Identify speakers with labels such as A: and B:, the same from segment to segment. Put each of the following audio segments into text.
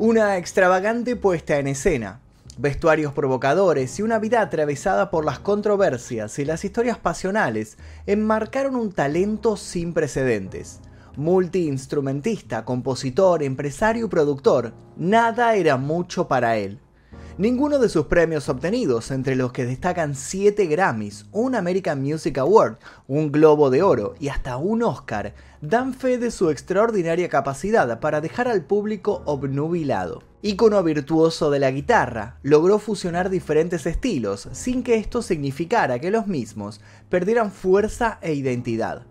A: Una extravagante puesta en escena, vestuarios provocadores y una vida atravesada por las controversias y las historias pasionales enmarcaron un talento sin precedentes. Multiinstrumentista, compositor, empresario y productor, nada era mucho para él. Ninguno de sus premios obtenidos, entre los que destacan 7 Grammys, un American Music Award, un Globo de Oro y hasta un Oscar, dan fe de su extraordinaria capacidad para dejar al público obnubilado. Ícono virtuoso de la guitarra, logró fusionar diferentes estilos sin que esto significara que los mismos perdieran fuerza e identidad.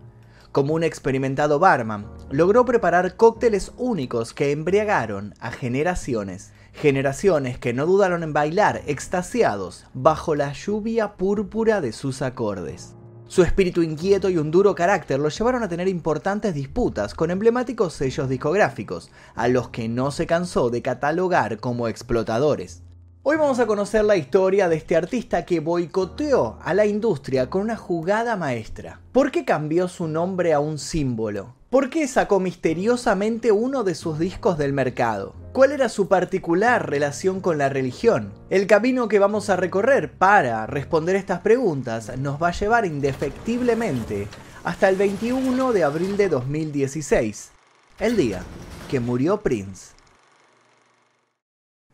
A: Como un experimentado barman, logró preparar cócteles únicos que embriagaron a generaciones generaciones que no dudaron en bailar extasiados bajo la lluvia púrpura de sus acordes. Su espíritu inquieto y un duro carácter lo llevaron a tener importantes disputas con emblemáticos sellos discográficos, a los que no se cansó de catalogar como explotadores. Hoy vamos a conocer la historia de este artista que boicoteó a la industria con una jugada maestra. ¿Por qué cambió su nombre a un símbolo? ¿Por qué sacó misteriosamente uno de sus discos del mercado? ¿Cuál era su particular relación con la religión? El camino que vamos a recorrer para responder estas preguntas nos va a llevar indefectiblemente hasta el 21 de abril de 2016, el día que murió Prince.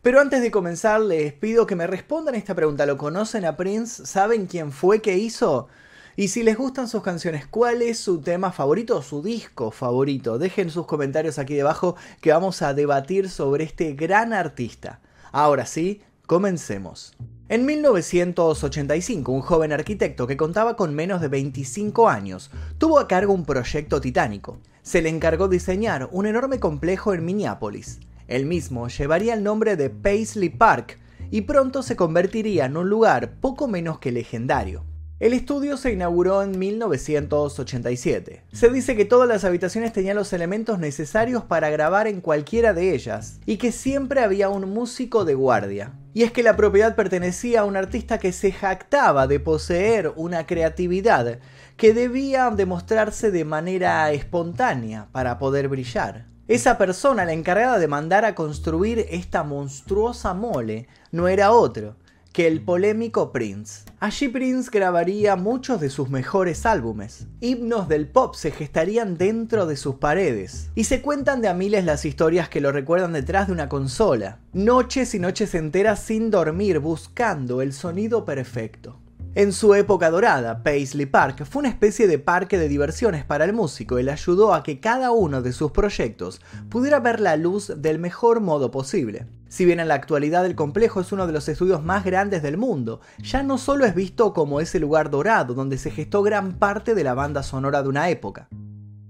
A: Pero antes de comenzar les pido que me respondan esta pregunta. ¿Lo conocen a Prince? ¿Saben quién fue que hizo? Y si les gustan sus canciones, ¿cuál es su tema favorito o su disco favorito? Dejen sus comentarios aquí debajo que vamos a debatir sobre este gran artista. Ahora sí, comencemos. En 1985, un joven arquitecto que contaba con menos de 25 años tuvo a cargo un proyecto titánico. Se le encargó diseñar un enorme complejo en Minneapolis. El mismo llevaría el nombre de Paisley Park y pronto se convertiría en un lugar poco menos que legendario. El estudio se inauguró en 1987. Se dice que todas las habitaciones tenían los elementos necesarios para grabar en cualquiera de ellas, y que siempre había un músico de guardia. Y es que la propiedad pertenecía a un artista que se jactaba de poseer una creatividad que debía demostrarse de manera espontánea para poder brillar. Esa persona, la encargada de mandar a construir esta monstruosa mole, no era otro que el polémico Prince. Allí Prince grabaría muchos de sus mejores álbumes. Himnos del pop se gestarían dentro de sus paredes. Y se cuentan de a miles las historias que lo recuerdan detrás de una consola. Noches y noches enteras sin dormir buscando el sonido perfecto. En su época dorada, Paisley Park fue una especie de parque de diversiones para el músico y le ayudó a que cada uno de sus proyectos pudiera ver la luz del mejor modo posible. Si bien en la actualidad el complejo es uno de los estudios más grandes del mundo, ya no solo es visto como ese lugar dorado donde se gestó gran parte de la banda sonora de una época.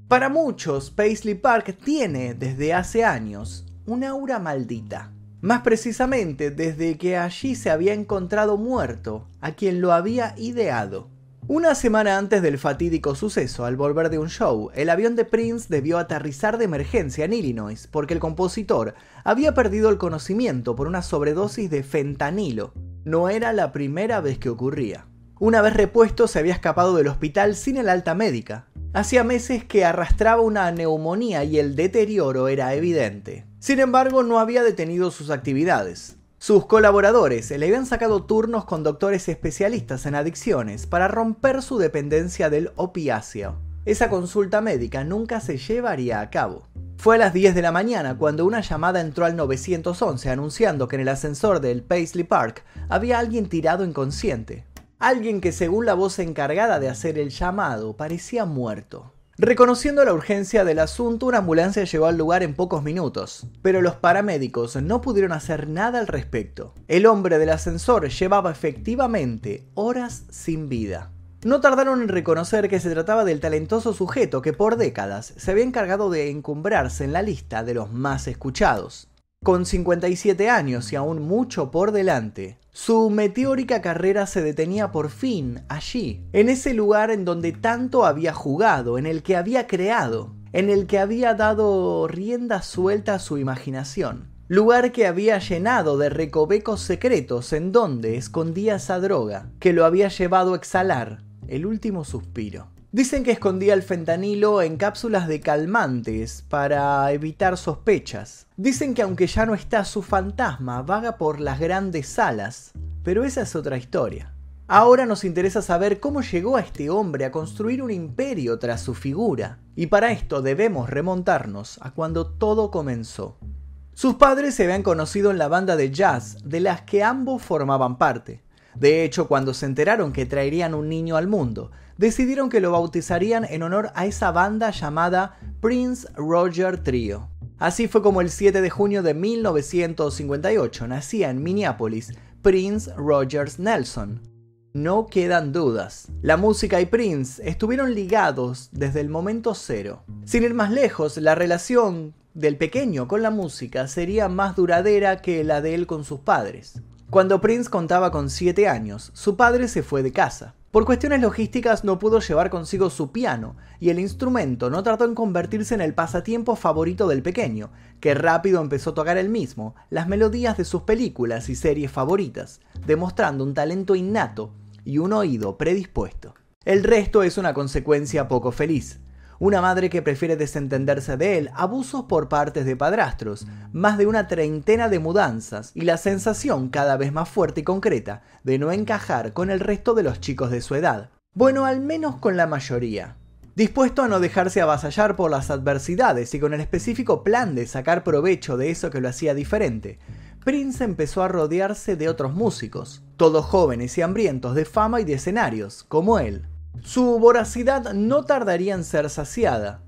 A: Para muchos, Paisley Park tiene desde hace años un aura maldita. Más precisamente desde que allí se había encontrado muerto a quien lo había ideado. Una semana antes del fatídico suceso, al volver de un show, el avión de Prince debió aterrizar de emergencia en Illinois porque el compositor había perdido el conocimiento por una sobredosis de fentanilo. No era la primera vez que ocurría. Una vez repuesto se había escapado del hospital sin el alta médica. Hacía meses que arrastraba una neumonía y el deterioro era evidente. Sin embargo, no había detenido sus actividades. Sus colaboradores le habían sacado turnos con doctores especialistas en adicciones para romper su dependencia del opiáceo. Esa consulta médica nunca se llevaría a cabo. Fue a las 10 de la mañana cuando una llamada entró al 911 anunciando que en el ascensor del Paisley Park había alguien tirado inconsciente. Alguien que según la voz encargada de hacer el llamado parecía muerto. Reconociendo la urgencia del asunto, una ambulancia llegó al lugar en pocos minutos, pero los paramédicos no pudieron hacer nada al respecto. El hombre del ascensor llevaba efectivamente horas sin vida. No tardaron en reconocer que se trataba del talentoso sujeto que por décadas se había encargado de encumbrarse en la lista de los más escuchados. Con 57 años y aún mucho por delante, su meteórica carrera se detenía por fin allí, en ese lugar en donde tanto había jugado, en el que había creado, en el que había dado rienda suelta a su imaginación. Lugar que había llenado de recovecos secretos en donde escondía esa droga, que lo había llevado a exhalar el último suspiro. Dicen que escondía el fentanilo en cápsulas de calmantes para evitar sospechas. Dicen que aunque ya no está su fantasma, vaga por las grandes salas. Pero esa es otra historia. Ahora nos interesa saber cómo llegó a este hombre a construir un imperio tras su figura. Y para esto debemos remontarnos a cuando todo comenzó. Sus padres se habían conocido en la banda de jazz de las que ambos formaban parte. De hecho, cuando se enteraron que traerían un niño al mundo, decidieron que lo bautizarían en honor a esa banda llamada Prince Roger Trio. Así fue como el 7 de junio de 1958 nacía en Minneapolis Prince Rogers Nelson. No quedan dudas, la música y Prince estuvieron ligados desde el momento cero. Sin ir más lejos, la relación del pequeño con la música sería más duradera que la de él con sus padres. Cuando Prince contaba con 7 años, su padre se fue de casa. Por cuestiones logísticas no pudo llevar consigo su piano, y el instrumento no tardó en convertirse en el pasatiempo favorito del pequeño, que rápido empezó a tocar él mismo las melodías de sus películas y series favoritas, demostrando un talento innato y un oído predispuesto. El resto es una consecuencia poco feliz una madre que prefiere desentenderse de él, abusos por partes de padrastros, más de una treintena de mudanzas y la sensación cada vez más fuerte y concreta de no encajar con el resto de los chicos de su edad. Bueno, al menos con la mayoría. Dispuesto a no dejarse avasallar por las adversidades y con el específico plan de sacar provecho de eso que lo hacía diferente, Prince empezó a rodearse de otros músicos, todos jóvenes y hambrientos de fama y de escenarios, como él. Su voracidad no tardaría en ser saciada,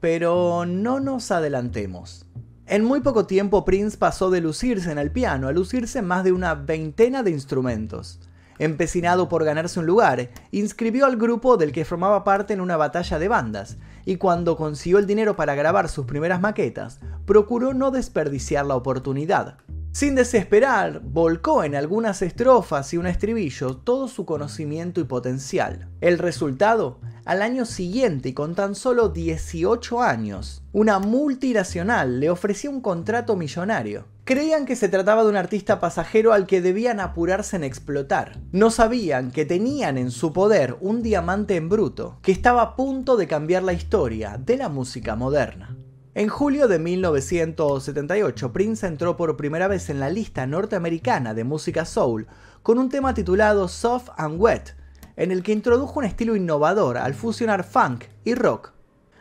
A: pero no nos adelantemos. En muy poco tiempo Prince pasó de lucirse en el piano a lucirse en más de una veintena de instrumentos. Empecinado por ganarse un lugar, inscribió al grupo del que formaba parte en una batalla de bandas, y cuando consiguió el dinero para grabar sus primeras maquetas, procuró no desperdiciar la oportunidad. Sin desesperar, volcó en algunas estrofas y un estribillo todo su conocimiento y potencial. El resultado, al año siguiente y con tan solo 18 años, una multinacional le ofrecía un contrato millonario. Creían que se trataba de un artista pasajero al que debían apurarse en explotar. No sabían que tenían en su poder un diamante en bruto que estaba a punto de cambiar la historia de la música moderna. En julio de 1978, Prince entró por primera vez en la lista norteamericana de música soul con un tema titulado Soft and Wet, en el que introdujo un estilo innovador al fusionar funk y rock.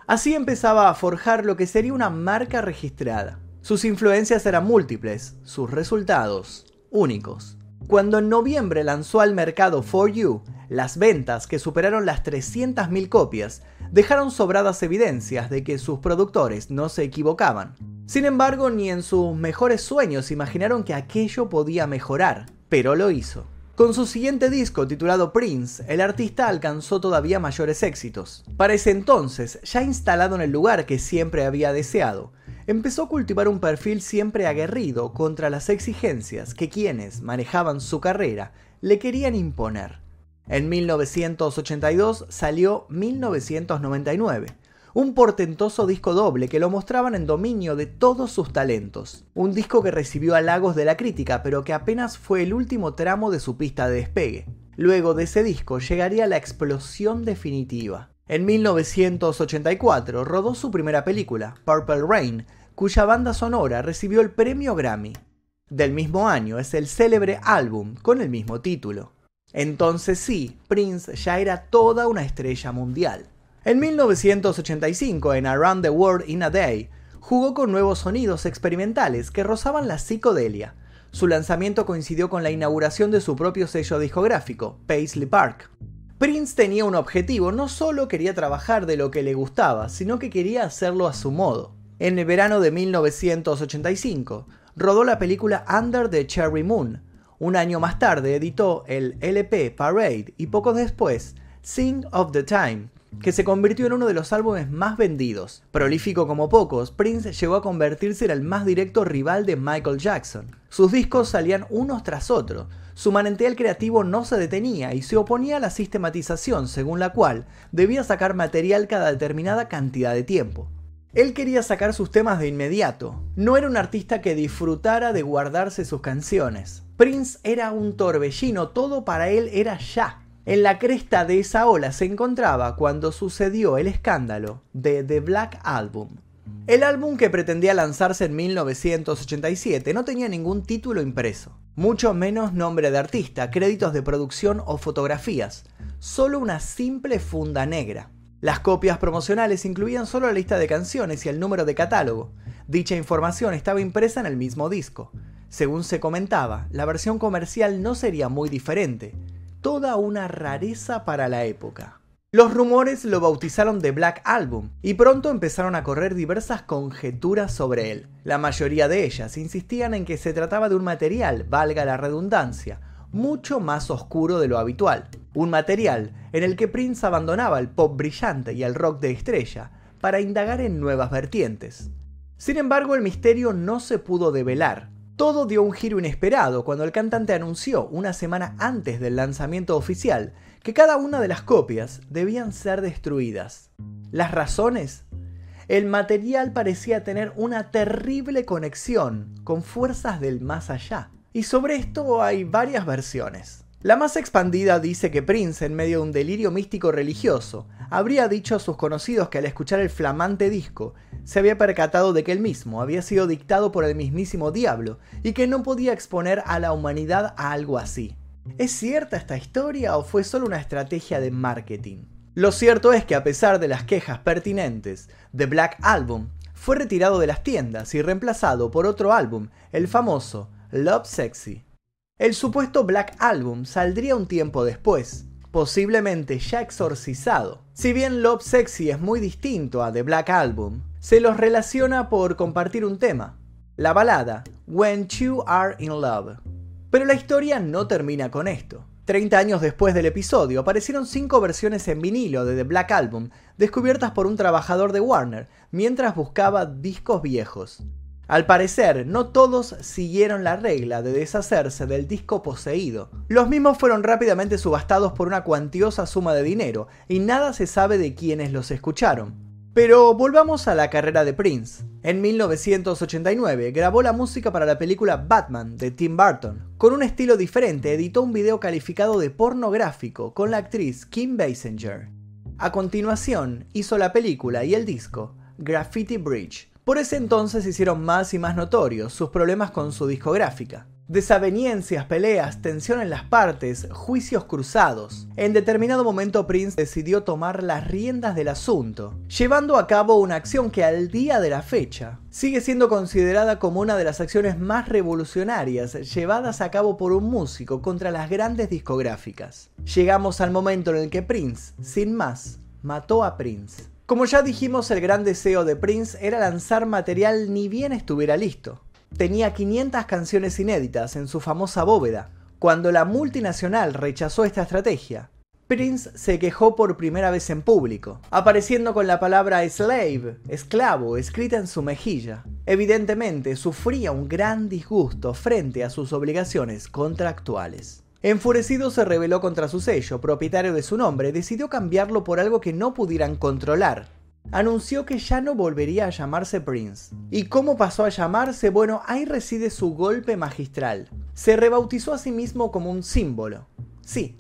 A: Así empezaba a forjar lo que sería una marca registrada. Sus influencias eran múltiples, sus resultados únicos. Cuando en noviembre lanzó al mercado For You, las ventas, que superaron las 300.000 copias, dejaron sobradas evidencias de que sus productores no se equivocaban. Sin embargo, ni en sus mejores sueños imaginaron que aquello podía mejorar, pero lo hizo. Con su siguiente disco titulado Prince, el artista alcanzó todavía mayores éxitos. Para ese entonces, ya instalado en el lugar que siempre había deseado, empezó a cultivar un perfil siempre aguerrido contra las exigencias que quienes manejaban su carrera le querían imponer. En 1982 salió 1999, un portentoso disco doble que lo mostraban en dominio de todos sus talentos. Un disco que recibió halagos de la crítica, pero que apenas fue el último tramo de su pista de despegue. Luego de ese disco llegaría la explosión definitiva. En 1984 rodó su primera película, Purple Rain, cuya banda sonora recibió el premio Grammy. Del mismo año es el célebre álbum con el mismo título. Entonces sí, Prince ya era toda una estrella mundial. En 1985, en Around the World in a Day, jugó con nuevos sonidos experimentales que rozaban la psicodelia. Su lanzamiento coincidió con la inauguración de su propio sello discográfico, Paisley Park. Prince tenía un objetivo, no solo quería trabajar de lo que le gustaba, sino que quería hacerlo a su modo. En el verano de 1985, rodó la película Under the Cherry Moon, un año más tarde editó el LP Parade y poco después Sing of the Time, que se convirtió en uno de los álbumes más vendidos. Prolífico como pocos, Prince llegó a convertirse en el más directo rival de Michael Jackson. Sus discos salían unos tras otros, su manantial creativo no se detenía y se oponía a la sistematización según la cual debía sacar material cada determinada cantidad de tiempo. Él quería sacar sus temas de inmediato, no era un artista que disfrutara de guardarse sus canciones. Prince era un torbellino, todo para él era ya. En la cresta de esa ola se encontraba cuando sucedió el escándalo de The Black Album. El álbum que pretendía lanzarse en 1987 no tenía ningún título impreso, mucho menos nombre de artista, créditos de producción o fotografías, solo una simple funda negra. Las copias promocionales incluían solo la lista de canciones y el número de catálogo. Dicha información estaba impresa en el mismo disco. Según se comentaba, la versión comercial no sería muy diferente, toda una rareza para la época. Los rumores lo bautizaron The Black Album y pronto empezaron a correr diversas conjeturas sobre él. La mayoría de ellas insistían en que se trataba de un material, valga la redundancia, mucho más oscuro de lo habitual. Un material en el que Prince abandonaba el pop brillante y el rock de estrella para indagar en nuevas vertientes. Sin embargo, el misterio no se pudo develar, todo dio un giro inesperado cuando el cantante anunció una semana antes del lanzamiento oficial que cada una de las copias debían ser destruidas. ¿Las razones? El material parecía tener una terrible conexión con fuerzas del más allá. Y sobre esto hay varias versiones. La más expandida dice que Prince, en medio de un delirio místico religioso, habría dicho a sus conocidos que al escuchar el flamante disco se había percatado de que él mismo había sido dictado por el mismísimo diablo y que no podía exponer a la humanidad a algo así. ¿Es cierta esta historia o fue solo una estrategia de marketing? Lo cierto es que a pesar de las quejas pertinentes, The Black Album fue retirado de las tiendas y reemplazado por otro álbum, el famoso Love Sexy. El supuesto Black Album saldría un tiempo después, posiblemente ya exorcizado. Si bien Love Sexy es muy distinto a The Black Album, se los relaciona por compartir un tema, la balada When You Are in Love. Pero la historia no termina con esto. 30 años después del episodio, aparecieron cinco versiones en vinilo de The Black Album, descubiertas por un trabajador de Warner, mientras buscaba discos viejos. Al parecer, no todos siguieron la regla de deshacerse del disco poseído. Los mismos fueron rápidamente subastados por una cuantiosa suma de dinero, y nada se sabe de quienes los escucharon. Pero volvamos a la carrera de Prince. En 1989 grabó la música para la película Batman de Tim Burton. Con un estilo diferente editó un video calificado de pornográfico con la actriz Kim Basinger. A continuación hizo la película y el disco Graffiti Bridge, por ese entonces hicieron más y más notorios sus problemas con su discográfica. Desaveniencias, peleas, tensión en las partes, juicios cruzados. En determinado momento Prince decidió tomar las riendas del asunto, llevando a cabo una acción que al día de la fecha sigue siendo considerada como una de las acciones más revolucionarias llevadas a cabo por un músico contra las grandes discográficas. Llegamos al momento en el que Prince, sin más, mató a Prince. Como ya dijimos, el gran deseo de Prince era lanzar material ni bien estuviera listo. Tenía 500 canciones inéditas en su famosa bóveda. Cuando la multinacional rechazó esta estrategia, Prince se quejó por primera vez en público, apareciendo con la palabra slave, esclavo, escrita en su mejilla. Evidentemente sufría un gran disgusto frente a sus obligaciones contractuales. Enfurecido se rebeló contra su sello, propietario de su nombre, decidió cambiarlo por algo que no pudieran controlar. Anunció que ya no volvería a llamarse Prince. ¿Y cómo pasó a llamarse? Bueno, ahí reside su golpe magistral. Se rebautizó a sí mismo como un símbolo. Sí,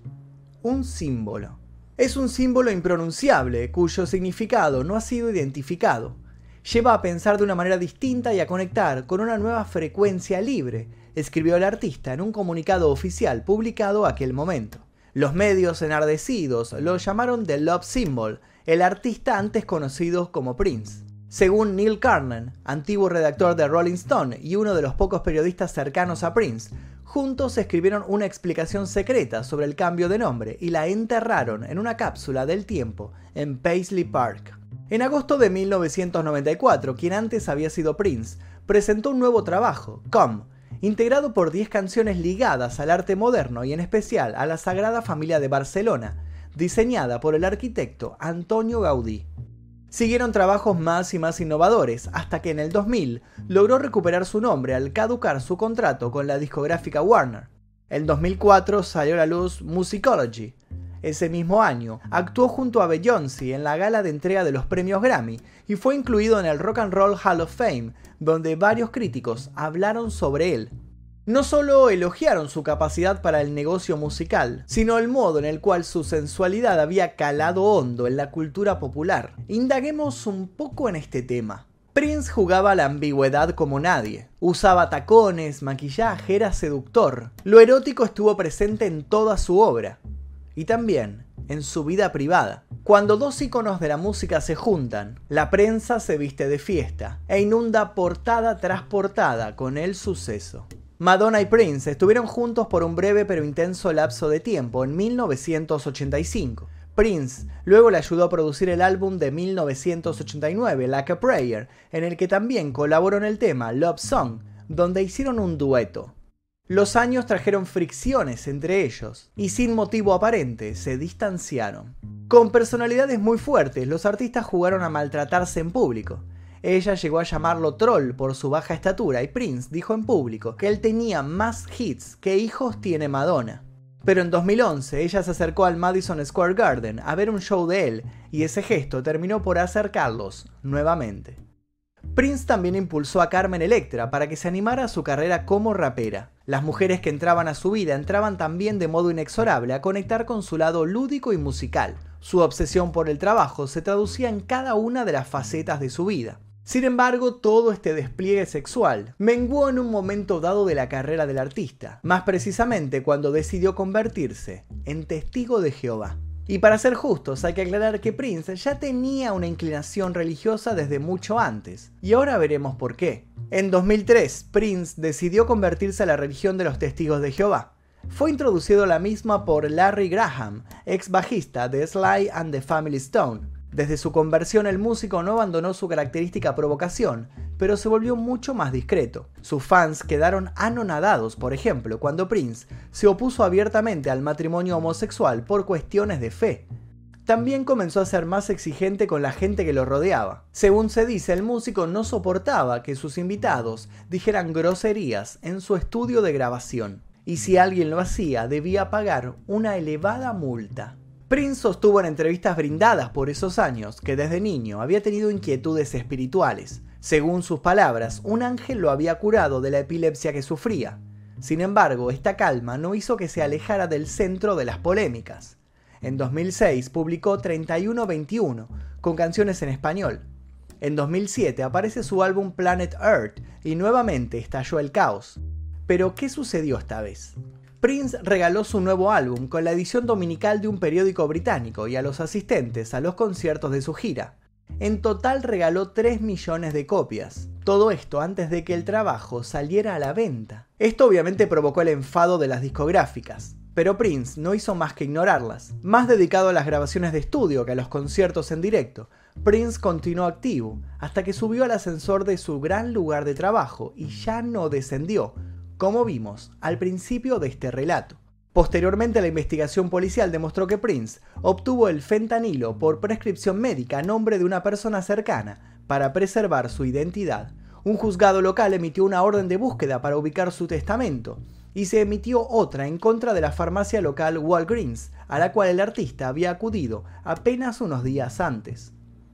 A: un símbolo. Es un símbolo impronunciable, cuyo significado no ha sido identificado. Lleva a pensar de una manera distinta y a conectar con una nueva frecuencia libre, escribió el artista en un comunicado oficial publicado aquel momento. Los medios enardecidos lo llamaron The Love Symbol, el artista antes conocido como Prince. Según Neil Carnan, antiguo redactor de Rolling Stone y uno de los pocos periodistas cercanos a Prince, juntos escribieron una explicación secreta sobre el cambio de nombre y la enterraron en una cápsula del tiempo en Paisley Park. En agosto de 1994, quien antes había sido Prince, presentó un nuevo trabajo, Come, integrado por 10 canciones ligadas al arte moderno y en especial a la Sagrada Familia de Barcelona, diseñada por el arquitecto Antonio Gaudí. Siguieron trabajos más y más innovadores, hasta que en el 2000 logró recuperar su nombre al caducar su contrato con la discográfica Warner. En 2004 salió a la luz Musicology. Ese mismo año actuó junto a Beyoncé en la gala de entrega de los premios Grammy y fue incluido en el Rock and Roll Hall of Fame, donde varios críticos hablaron sobre él. No solo elogiaron su capacidad para el negocio musical, sino el modo en el cual su sensualidad había calado hondo en la cultura popular. Indaguemos un poco en este tema. Prince jugaba la ambigüedad como nadie. Usaba tacones, maquillaje, era seductor. Lo erótico estuvo presente en toda su obra. Y también en su vida privada. Cuando dos iconos de la música se juntan, la prensa se viste de fiesta e inunda portada tras portada con el suceso. Madonna y Prince estuvieron juntos por un breve pero intenso lapso de tiempo en 1985. Prince luego le ayudó a producir el álbum de 1989, Like a Prayer, en el que también colaboró en el tema Love Song, donde hicieron un dueto. Los años trajeron fricciones entre ellos, y sin motivo aparente se distanciaron. Con personalidades muy fuertes, los artistas jugaron a maltratarse en público, ella llegó a llamarlo troll por su baja estatura y Prince dijo en público que él tenía más hits que hijos tiene Madonna. Pero en 2011 ella se acercó al Madison Square Garden a ver un show de él y ese gesto terminó por acercarlos nuevamente. Prince también impulsó a Carmen Electra para que se animara a su carrera como rapera. Las mujeres que entraban a su vida entraban también de modo inexorable a conectar con su lado lúdico y musical. Su obsesión por el trabajo se traducía en cada una de las facetas de su vida. Sin embargo, todo este despliegue sexual menguó en un momento dado de la carrera del artista, más precisamente cuando decidió convertirse en testigo de Jehová. Y para ser justos, hay que aclarar que Prince ya tenía una inclinación religiosa desde mucho antes, y ahora veremos por qué. En 2003, Prince decidió convertirse a la religión de los testigos de Jehová. Fue introducido la misma por Larry Graham, ex bajista de Sly and the Family Stone, desde su conversión el músico no abandonó su característica provocación, pero se volvió mucho más discreto. Sus fans quedaron anonadados, por ejemplo, cuando Prince se opuso abiertamente al matrimonio homosexual por cuestiones de fe. También comenzó a ser más exigente con la gente que lo rodeaba. Según se dice, el músico no soportaba que sus invitados dijeran groserías en su estudio de grabación, y si alguien lo hacía debía pagar una elevada multa. Prince sostuvo en entrevistas brindadas por esos años que desde niño había tenido inquietudes espirituales. Según sus palabras, un ángel lo había curado de la epilepsia que sufría. Sin embargo, esta calma no hizo que se alejara del centro de las polémicas. En 2006 publicó 3121, con canciones en español. En 2007 aparece su álbum Planet Earth y nuevamente estalló el caos. Pero, ¿qué sucedió esta vez? Prince regaló su nuevo álbum con la edición dominical de un periódico británico y a los asistentes a los conciertos de su gira. En total regaló 3 millones de copias. Todo esto antes de que el trabajo saliera a la venta. Esto obviamente provocó el enfado de las discográficas. Pero Prince no hizo más que ignorarlas. Más dedicado a las grabaciones de estudio que a los conciertos en directo, Prince continuó activo hasta que subió al ascensor de su gran lugar de trabajo y ya no descendió, como vimos al principio de este relato. Posteriormente, la investigación policial demostró que Prince obtuvo el fentanilo por prescripción médica a nombre de una persona cercana para preservar su identidad. Un juzgado local emitió una orden de búsqueda para ubicar su testamento y se emitió otra en contra de la farmacia local Walgreens, a la cual el artista había acudido apenas unos días antes.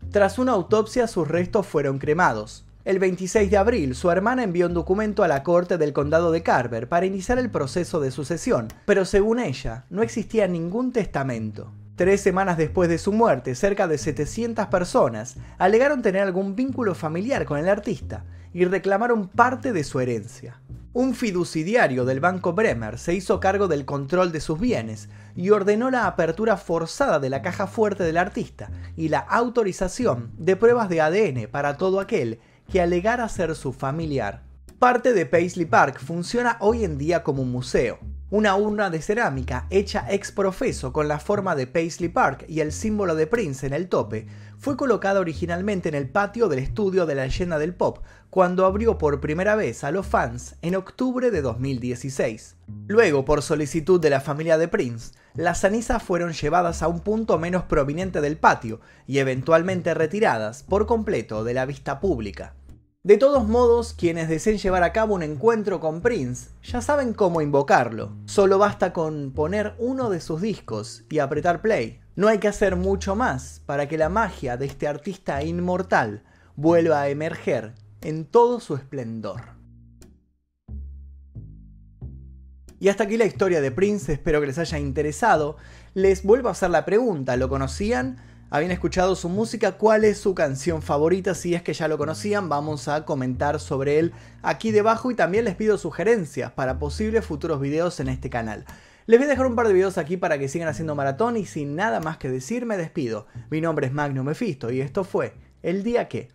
A: Tras una autopsia sus restos fueron cremados. El 26 de abril, su hermana envió un documento a la corte del condado de Carver para iniciar el proceso de sucesión, pero según ella, no existía ningún testamento. Tres semanas después de su muerte, cerca de 700 personas alegaron tener algún vínculo familiar con el artista y reclamaron parte de su herencia. Un fiduciario del Banco Bremer se hizo cargo del control de sus bienes y ordenó la apertura forzada de la caja fuerte del artista y la autorización de pruebas de ADN para todo aquel que alegara ser su familiar. Parte de Paisley Park funciona hoy en día como un museo. Una urna de cerámica hecha ex profeso con la forma de Paisley Park y el símbolo de Prince en el tope fue colocada originalmente en el patio del estudio de la leyenda del pop cuando abrió por primera vez a los fans en octubre de 2016. Luego, por solicitud de la familia de Prince, las cenizas fueron llevadas a un punto menos proveniente del patio y eventualmente retiradas por completo de la vista pública. De todos modos, quienes deseen llevar a cabo un encuentro con Prince ya saben cómo invocarlo. Solo basta con poner uno de sus discos y apretar play. No hay que hacer mucho más para que la magia de este artista inmortal vuelva a emerger en todo su esplendor. Y hasta aquí la historia de Prince, espero que les haya interesado. Les vuelvo a hacer la pregunta, ¿lo conocían? ¿Habían escuchado su música? ¿Cuál es su canción favorita? Si es que ya lo conocían, vamos a comentar sobre él aquí debajo y también les pido sugerencias para posibles futuros videos en este canal. Les voy a dejar un par de videos aquí para que sigan haciendo maratón y sin nada más que decir me despido. Mi nombre es Magnum Mephisto y esto fue El Día Que.